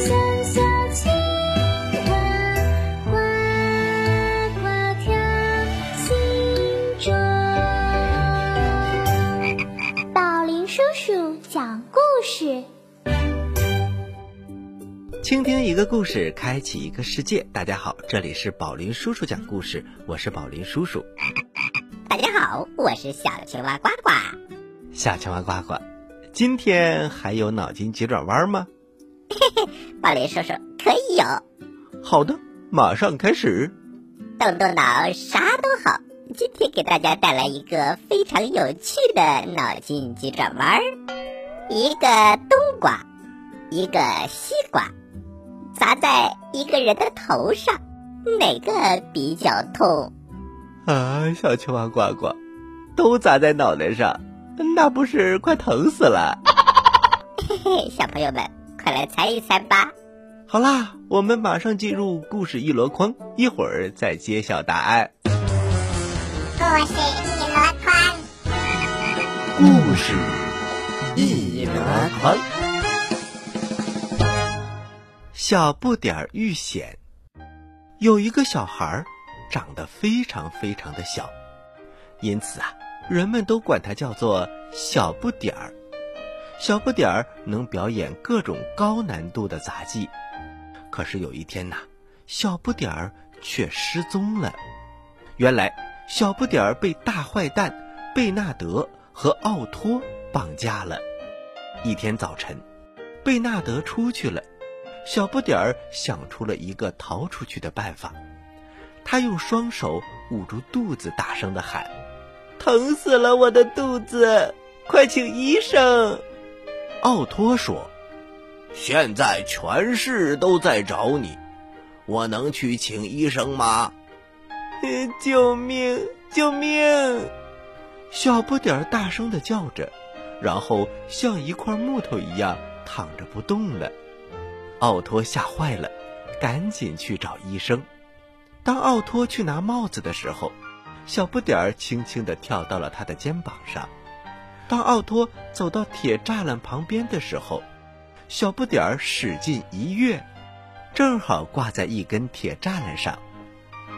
小小青蛙呱呱跳宝林叔叔讲故事。倾听一个故事开启一个世界大家好这里是宝林叔叔讲故事我是宝林叔叔。大家好我是小青蛙呱呱。小青蛙呱呱今天还有脑筋急转弯吗？嘿嘿，宝林叔叔可以有。好的，马上开始。动动脑，啥都好。今天给大家带来一个非常有趣的脑筋急转弯：一个冬瓜，一个西瓜。砸在一个人的头上，哪个比较痛？啊，小青蛙呱呱，都砸在脑袋上，那不是快疼死了？嘿嘿，小朋友们，快来猜一猜吧！好啦，我们马上进入故事一箩筐，一会儿再揭晓答案。故事一箩筐，故事一箩筐。小不点儿遇险。有一个小孩儿，长得非常非常的小，因此啊，人们都管他叫做小不点儿。小不点儿能表演各种高难度的杂技。可是有一天呐，小不点儿却失踪了。原来，小不点儿被大坏蛋贝纳德和奥托绑架了。一天早晨，贝纳德出去了。小不点儿想出了一个逃出去的办法，他用双手捂住肚子，大声的喊：“疼死了，我的肚子！快请医生！”奥托说：“现在全市都在找你，我能去请医生吗？”“ 救命！救命！”小不点儿大声的叫着，然后像一块木头一样躺着不动了。奥托吓坏了，赶紧去找医生。当奥托去拿帽子的时候，小不点儿轻轻的跳到了他的肩膀上。当奥托走到铁栅栏旁边的时候，小不点儿使劲一跃，正好挂在一根铁栅栏上。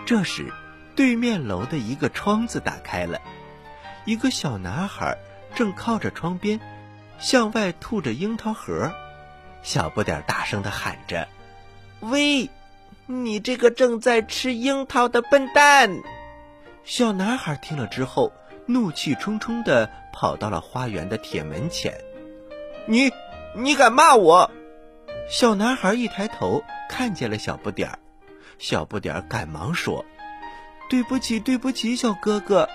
这时，对面楼的一个窗子打开了，一个小男孩正靠着窗边，向外吐着樱桃核。小不点儿大声的喊着：“喂，你这个正在吃樱桃的笨蛋！”小男孩听了之后，怒气冲冲的跑到了花园的铁门前。“你，你敢骂我？”小男孩一抬头看见了小不点儿，小不点儿赶忙说：“对不起，对不起，小哥哥，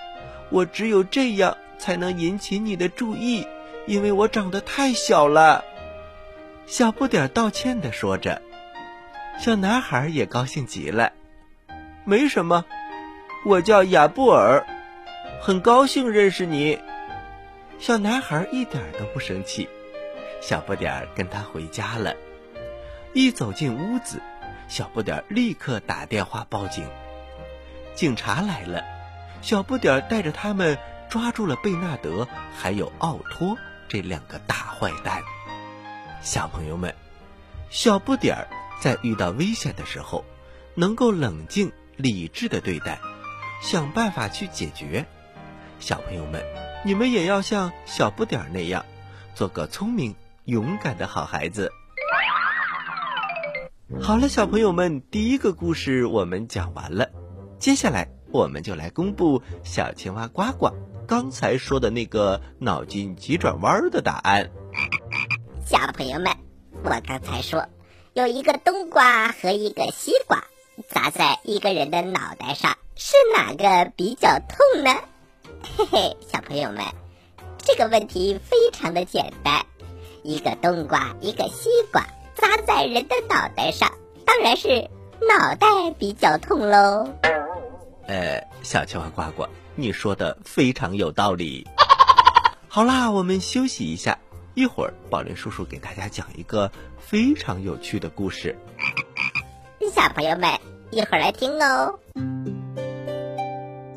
我只有这样才能引起你的注意，因为我长得太小了。”小不点儿道歉的说着，小男孩也高兴极了。没什么，我叫亚布尔，很高兴认识你。小男孩一点都不生气。小不点儿跟他回家了。一走进屋子，小不点儿立刻打电话报警。警察来了，小不点儿带着他们抓住了贝纳德还有奥托这两个大坏蛋。小朋友们，小不点儿在遇到危险的时候，能够冷静理智的对待，想办法去解决。小朋友们，你们也要像小不点儿那样，做个聪明勇敢的好孩子。好了，小朋友们，第一个故事我们讲完了，接下来我们就来公布小青蛙呱呱刚才说的那个脑筋急转弯的答案。小朋友们，我刚才说有一个冬瓜和一个西瓜砸在一个人的脑袋上，是哪个比较痛呢？嘿嘿，小朋友们，这个问题非常的简单，一个冬瓜，一个西瓜砸在人的脑袋上，当然是脑袋比较痛喽。呃，小青蛙呱呱，你说的非常有道理。好啦，我们休息一下。一会儿，宝林叔叔给大家讲一个非常有趣的故事。小朋友们，一会儿来听哦。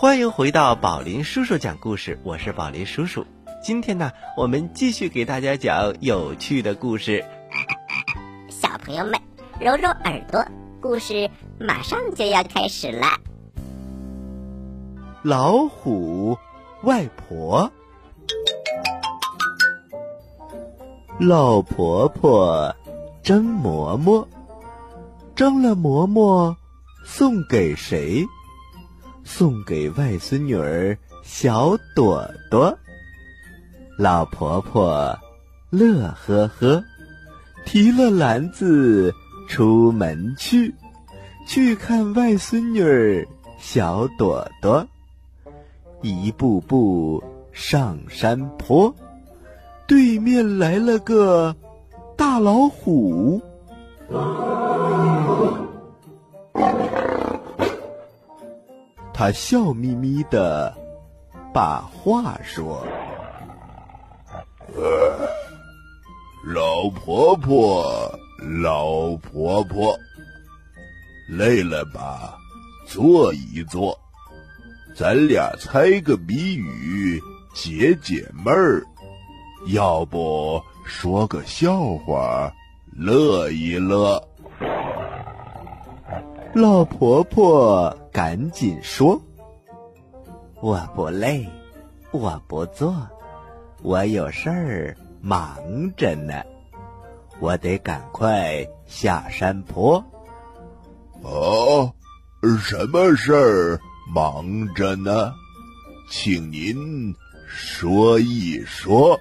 欢迎回到宝林叔叔讲故事，我是宝林叔叔。今天呢，我们继续给大家讲有趣的故事。小朋友们，揉揉耳朵，故事马上就要开始了。老虎外婆，老婆婆蒸馍馍，蒸了馍馍送给谁？送给外孙女儿小朵朵。老婆婆乐呵呵，提了篮子出门去，去看外孙女儿小朵朵。一步步上山坡，对面来了个大老虎。他笑眯眯的把话说。老婆婆，老婆婆，累了吧？坐一坐，咱俩猜个谜语解解闷儿。要不说个笑话，乐一乐。老婆婆赶紧说：“我不累，我不做，我有事儿忙着呢，我得赶快下山坡。哦，什么事儿忙着呢？请您说一说。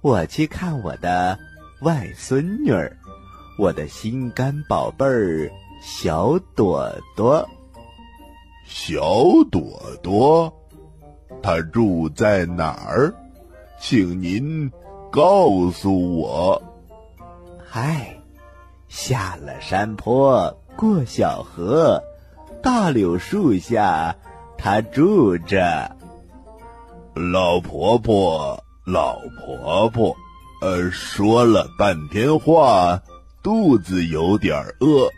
我去看我的外孙女儿，我的心肝宝贝儿小朵朵。小朵朵，她住在哪儿？请您告诉我。嗨，下了山坡，过小河，大柳树下，她住着。老婆婆，老婆婆，呃，说了半天话，肚子有点饿，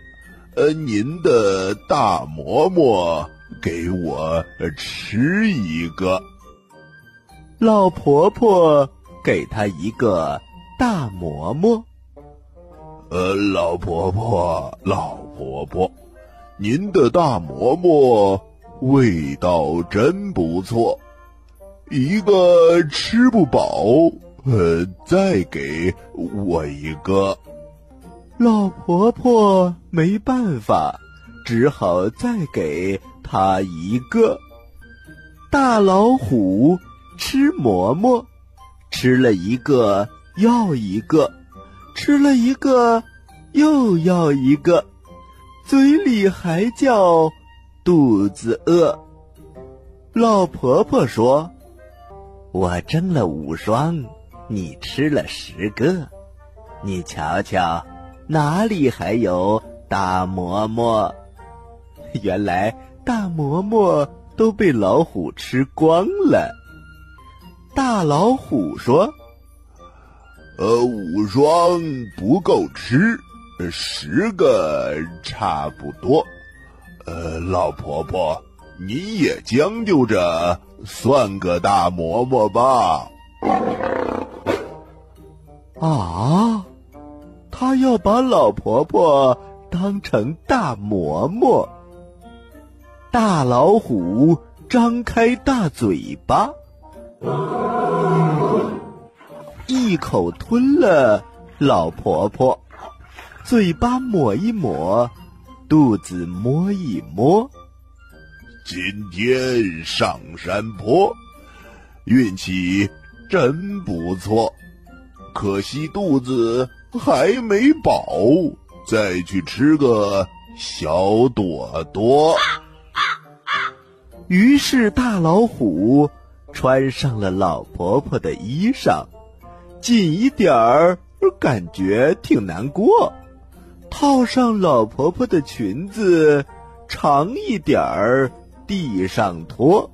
呃，您的大馍馍给我吃一个。老婆婆给她一个大馍馍。呃，老婆婆，老婆婆，您的大馍馍味道真不错，一个吃不饱，呃，再给我一个。老婆婆没办法，只好再给她一个。大老虎吃馍馍，吃了一个要一个，吃了一个又要一个，嘴里还叫肚子饿。老婆婆说：“我蒸了五双，你吃了十个，你瞧瞧，哪里还有大馍馍？” 原来大馍馍都被老虎吃光了。大老虎说呃，五双不够吃，十个差不多。呃，老婆婆，你也将就着，算个大馍馍吧。：“啊，他要把老婆婆当成大馍馍。”大老虎张开大嘴巴，一口吞了老婆婆，嘴巴抹一抹，肚子摸一摸。今天上山坡，运气真不错。可惜肚子还没饱，再去吃个小朵朵。于是大老虎穿上了老婆婆的衣裳，紧一点儿感觉挺难过；套上老婆婆的裙子，长一点儿地上拖；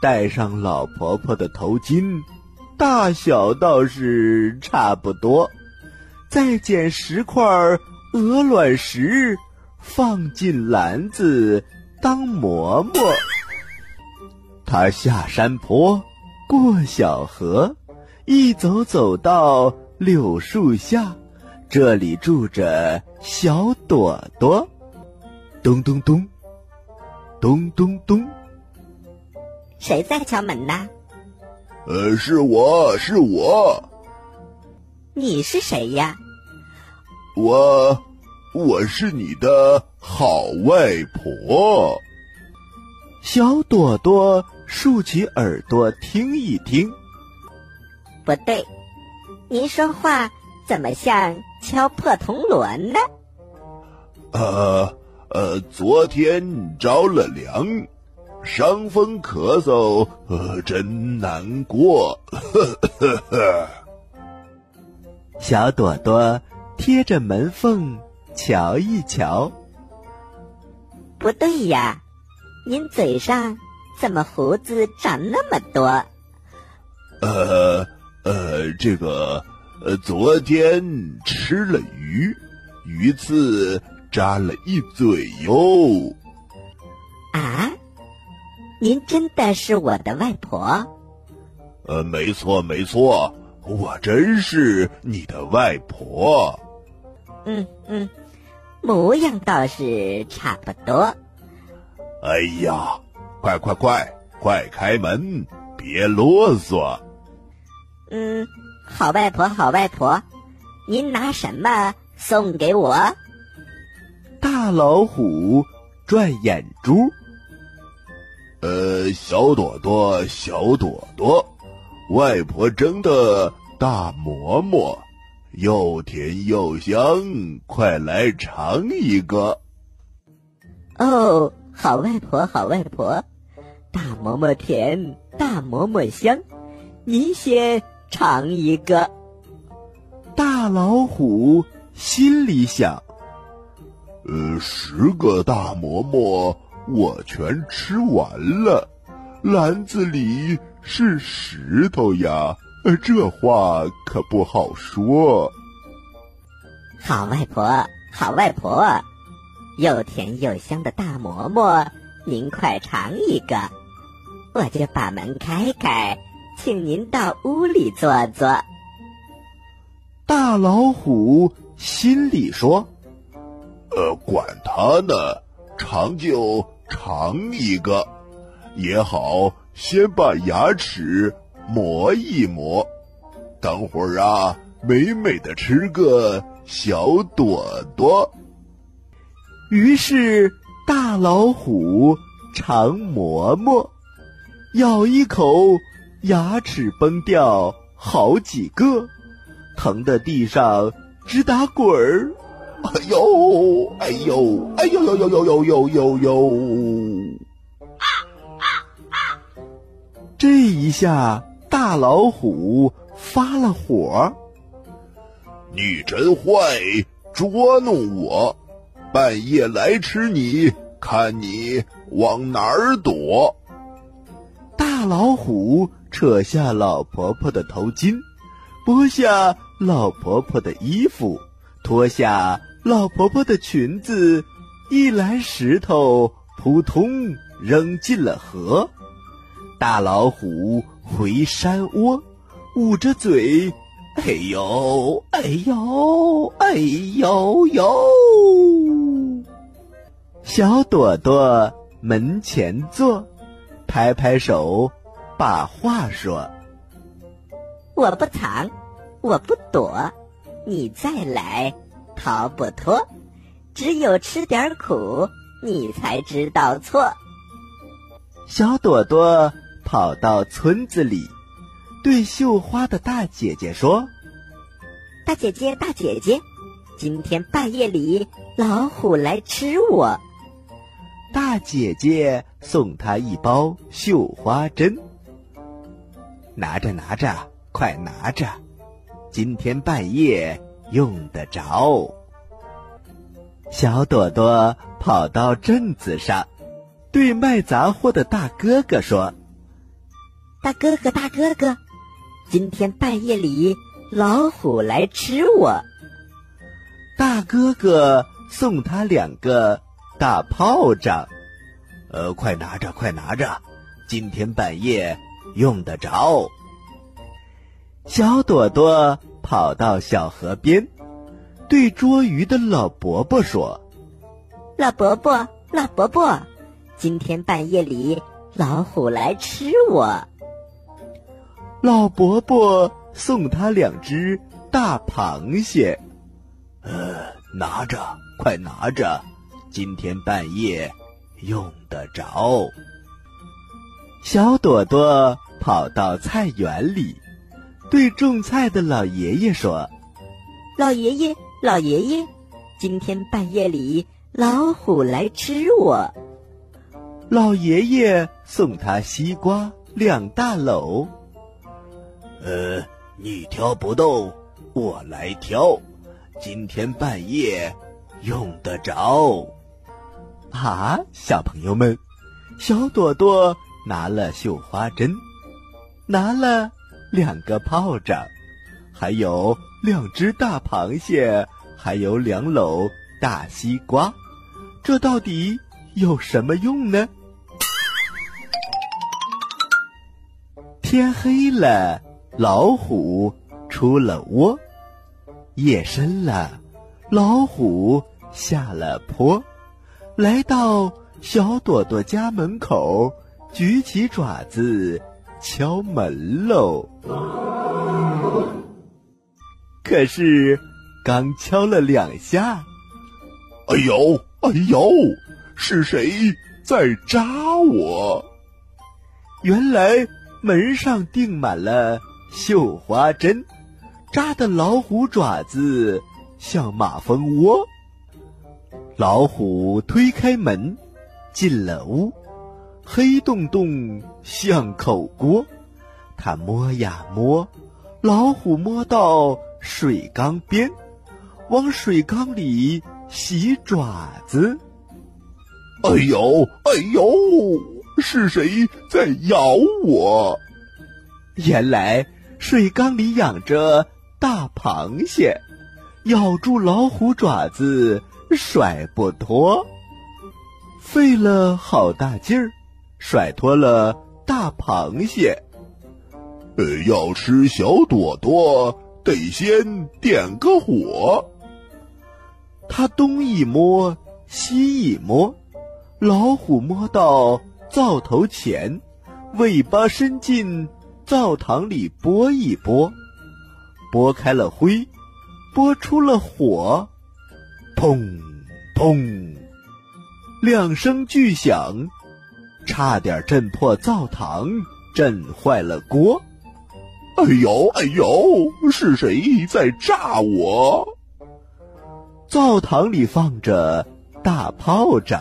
戴上老婆婆的头巾，大小倒是差不多。再捡十块鹅卵石，放进篮子当馍馍。他下山坡，过小河，一走走到柳树下，这里住着小朵朵。咚咚咚，咚咚咚，谁在敲门呢？呃，是我是我，你是谁呀？我我是你的好外婆。小朵朵竖起耳朵听一听，不对，您说话怎么像敲破铜锣呢？呃呃，昨天着了凉，伤风咳嗽，呃，真难过。呵呵呵。小朵朵贴着门缝瞧一瞧，不对呀。您嘴上怎么胡子长那么多？呃呃，这个呃，昨天吃了鱼，鱼刺扎了一嘴哟。啊，您真的是我的外婆？呃，没错没错，我真是你的外婆。嗯嗯，模样倒是差不多。哎呀，快快快，快开门，别啰嗦。嗯，好外婆，好外婆，您拿什么送给我？大老虎转眼珠。呃，小朵朵，小朵朵，外婆蒸的大馍馍，又甜又香，快来尝一个。哦。好外婆，好外婆，大馍馍甜，大馍馍香，您先尝一个。大老虎心里想：呃，十个大馍馍我全吃完了，篮子里是石头呀，这话可不好说。好外婆，好外婆。又甜又香的大馍馍，您快尝一个，我就把门开开，请您到屋里坐坐。大老虎心里说：“呃，管他呢，尝就尝一个，也好，先把牙齿磨一磨，等会儿啊，美美的吃个小朵朵。于是大老虎常磨磨，咬一口，牙齿崩掉好几个，疼得地上直打滚儿。哎呦，哎呦，哎呦呦呦呦呦呦呦呦！这一下，大老虎发了火。你真坏，捉弄我！半夜来吃你，看你往哪儿躲！大老虎扯下老婆婆的头巾，剥下老婆婆的衣服，脱下老婆婆的裙子，一篮石头扑通扔进了河。大老虎回山窝，捂着嘴，哎呦，哎呦，哎呦呦！小朵朵门前坐，拍拍手，把话说：“我不藏，我不躲，你再来逃不脱。只有吃点苦，你才知道错。”小朵朵跑到村子里，对绣花的大姐姐说：“大姐姐，大姐姐，今天半夜里老虎来吃我。大姐姐送他一包绣花针，拿着拿着，快拿着，今天半夜用得着。小朵朵跑到镇子上，对卖杂货的大哥哥说：“大哥哥，大哥哥，今天半夜里老虎来吃我。”大哥哥送他两个。大炮仗，呃，快拿着，快拿着，今天半夜用得着。小朵朵跑到小河边，对捉鱼的老伯伯说：“老伯伯，老伯伯，今天半夜里老虎来吃我。”老伯伯送他两只大螃蟹，呃，拿着，快拿着。今天半夜用得着。小朵朵跑到菜园里，对种菜的老爷爷说：“老爷爷，老爷爷，今天半夜里老虎来吃我。”老爷爷送他西瓜两大篓。呃，你挑不动，我来挑。今天半夜用得着。啊，小朋友们，小朵朵拿了绣花针，拿了两个炮仗，还有两只大螃蟹，还有两篓大西瓜，这到底有什么用呢？天黑了，老虎出了窝；夜深了，老虎下了坡。来到小朵朵家门口，举起爪子敲门喽。可是刚敲了两下，哎呦哎呦，是谁在扎我？原来门上钉满了绣花针，扎的老虎爪子像马蜂窝。老虎推开门，进了屋，黑洞洞像口锅。他摸呀摸，老虎摸到水缸边，往水缸里洗爪子。哎呦哎呦，是谁在咬我？原来水缸里养着大螃蟹，咬住老虎爪子。甩不脱，费了好大劲儿，甩脱了大螃蟹。呃，要吃小朵朵，得先点个火。他东一摸，西一摸，老虎摸到灶头前，尾巴伸进灶膛里拨一拨，拨开了灰，拨出了火。砰砰，两声巨响，差点震破灶膛，震坏了锅。哎呦哎呦，是谁在炸我？灶膛里放着大炮仗，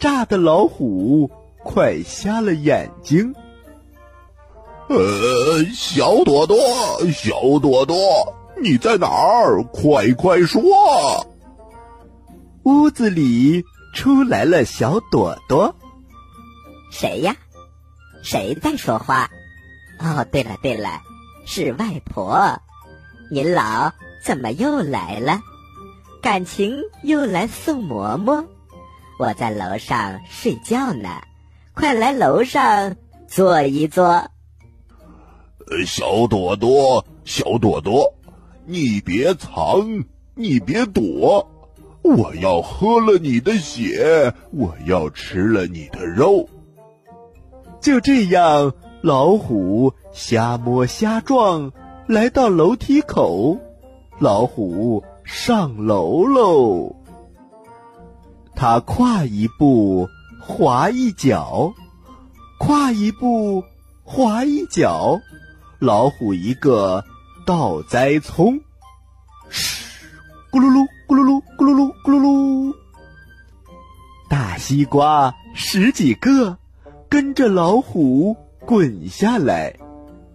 炸的老虎快瞎了眼睛。呃，小朵朵，小朵朵，你在哪儿？快快说！屋子里出来了小朵朵，谁呀？谁在说话？哦，对了对了，是外婆。您老怎么又来了？感情又来送馍馍？我在楼上睡觉呢，快来楼上坐一坐。小朵朵，小朵朵，你别藏，你别躲。我要喝了你的血，我要吃了你的肉。就这样，老虎瞎摸瞎撞，来到楼梯口，老虎上楼喽。他跨一步，滑一脚，跨一步，滑一脚，老虎一个倒栽葱，嘘，咕噜噜，咕噜噜，咕噜噜，咕噜噜。大西瓜十几个，跟着老虎滚下来，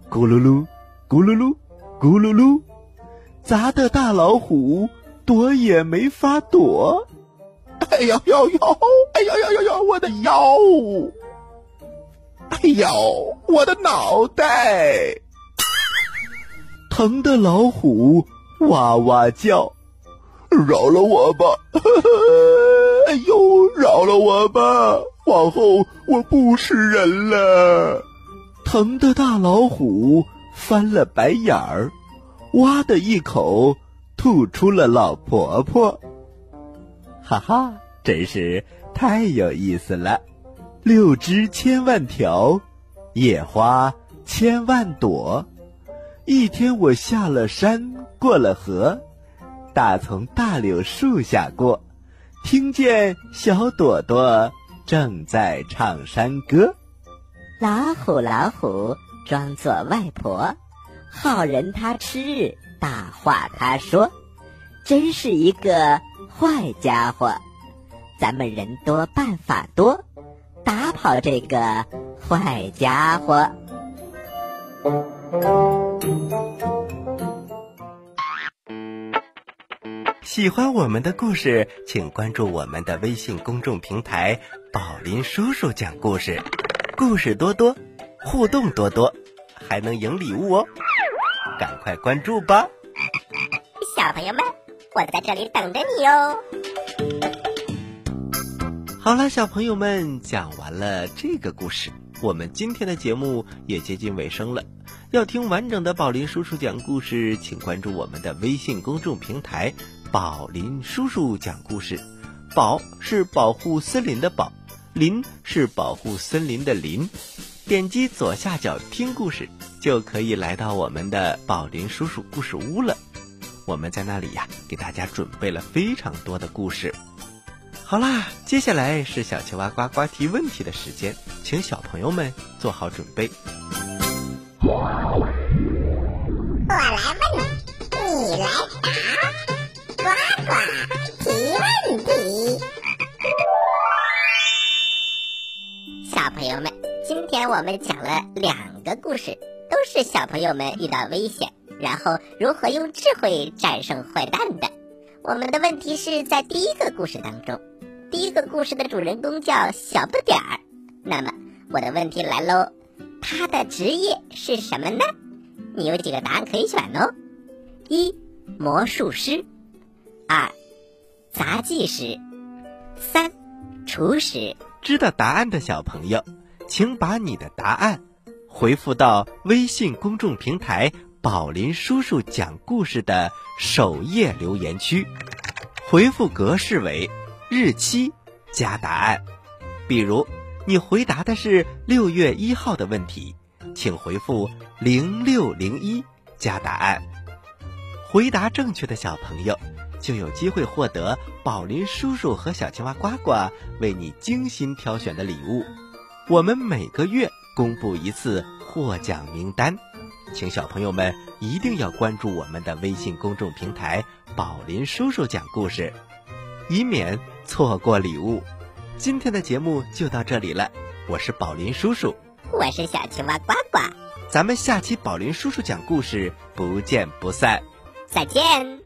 咕噜噜，咕噜噜，咕噜噜，砸的大老虎躲也没法躲。哎呦呦呦！哎呦呦呦呦！我的腰！哎呦，我的脑袋！疼的老虎哇哇叫，饶了我吧！哎呦，饶了我吧！往后我不是人了。疼的大老虎翻了白眼儿，哇的一口吐出了老婆婆。哈哈，真是太有意思了！六枝千万条，野花千万朵。一天我下了山，过了河，大从大柳树下过，听见小朵朵正在唱山歌。老虎，老虎，装作外婆，好人他吃，大话他说，真是一个坏家伙。咱们人多办法多，打跑这个坏家伙。喜欢我们的故事，请关注我们的微信公众平台“宝林叔叔讲故事”，故事多多，互动多多，还能赢礼物哦！赶快关注吧！小朋友们，我在这里等着你哦。好了，小朋友们，讲完了这个故事，我们今天的节目也接近尾声了。要听完整的宝林叔叔讲故事，请关注我们的微信公众平台“宝林叔叔讲故事”。宝是保护森林的宝，林是保护森林的林。点击左下角听故事，就可以来到我们的宝林叔叔故事屋了。我们在那里呀，给大家准备了非常多的故事。好啦，接下来是小青蛙呱呱提问题的时间，请小朋友们做好准备。小朋友们，今天我们讲了两个故事，都是小朋友们遇到危险，然后如何用智慧战胜坏蛋的。我们的问题是在第一个故事当中，第一个故事的主人公叫小不点儿。那么我的问题来喽，他的职业是什么呢？你有几个答案可以选哦：一、魔术师；二、杂技师；三、厨师。知道答案的小朋友，请把你的答案回复到微信公众平台“宝林叔叔讲故事”的首页留言区，回复格式为日期加答案。比如，你回答的是六月一号的问题，请回复零六零一加答案。回答正确的小朋友。就有机会获得宝林叔叔和小青蛙呱呱为你精心挑选的礼物。我们每个月公布一次获奖名单，请小朋友们一定要关注我们的微信公众平台“宝林叔叔讲故事”，以免错过礼物。今天的节目就到这里了，我是宝林叔叔，我是小青蛙呱呱，咱们下期宝林叔叔讲故事不见不散，再见。